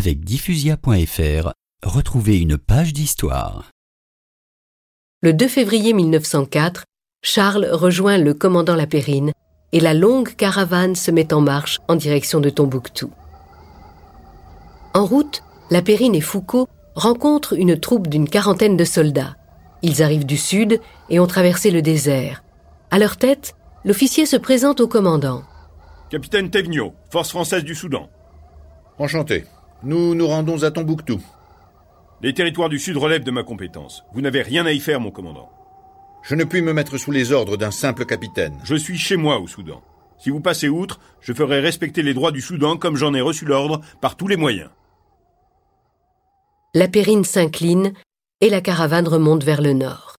Avec diffusia.fr, retrouvez une page d'histoire. Le 2 février 1904, Charles rejoint le commandant Lapérine et la longue caravane se met en marche en direction de Tombouctou. En route, Lapérine et Foucault rencontrent une troupe d'une quarantaine de soldats. Ils arrivent du sud et ont traversé le désert. À leur tête, l'officier se présente au commandant. Capitaine Tegno, force française du Soudan. Enchanté. Nous nous rendons à Tombouctou. Les territoires du Sud relèvent de ma compétence. Vous n'avez rien à y faire, mon commandant. Je ne puis me mettre sous les ordres d'un simple capitaine. Je suis chez moi au Soudan. Si vous passez outre, je ferai respecter les droits du Soudan comme j'en ai reçu l'ordre par tous les moyens. La périne s'incline et la caravane remonte vers le nord.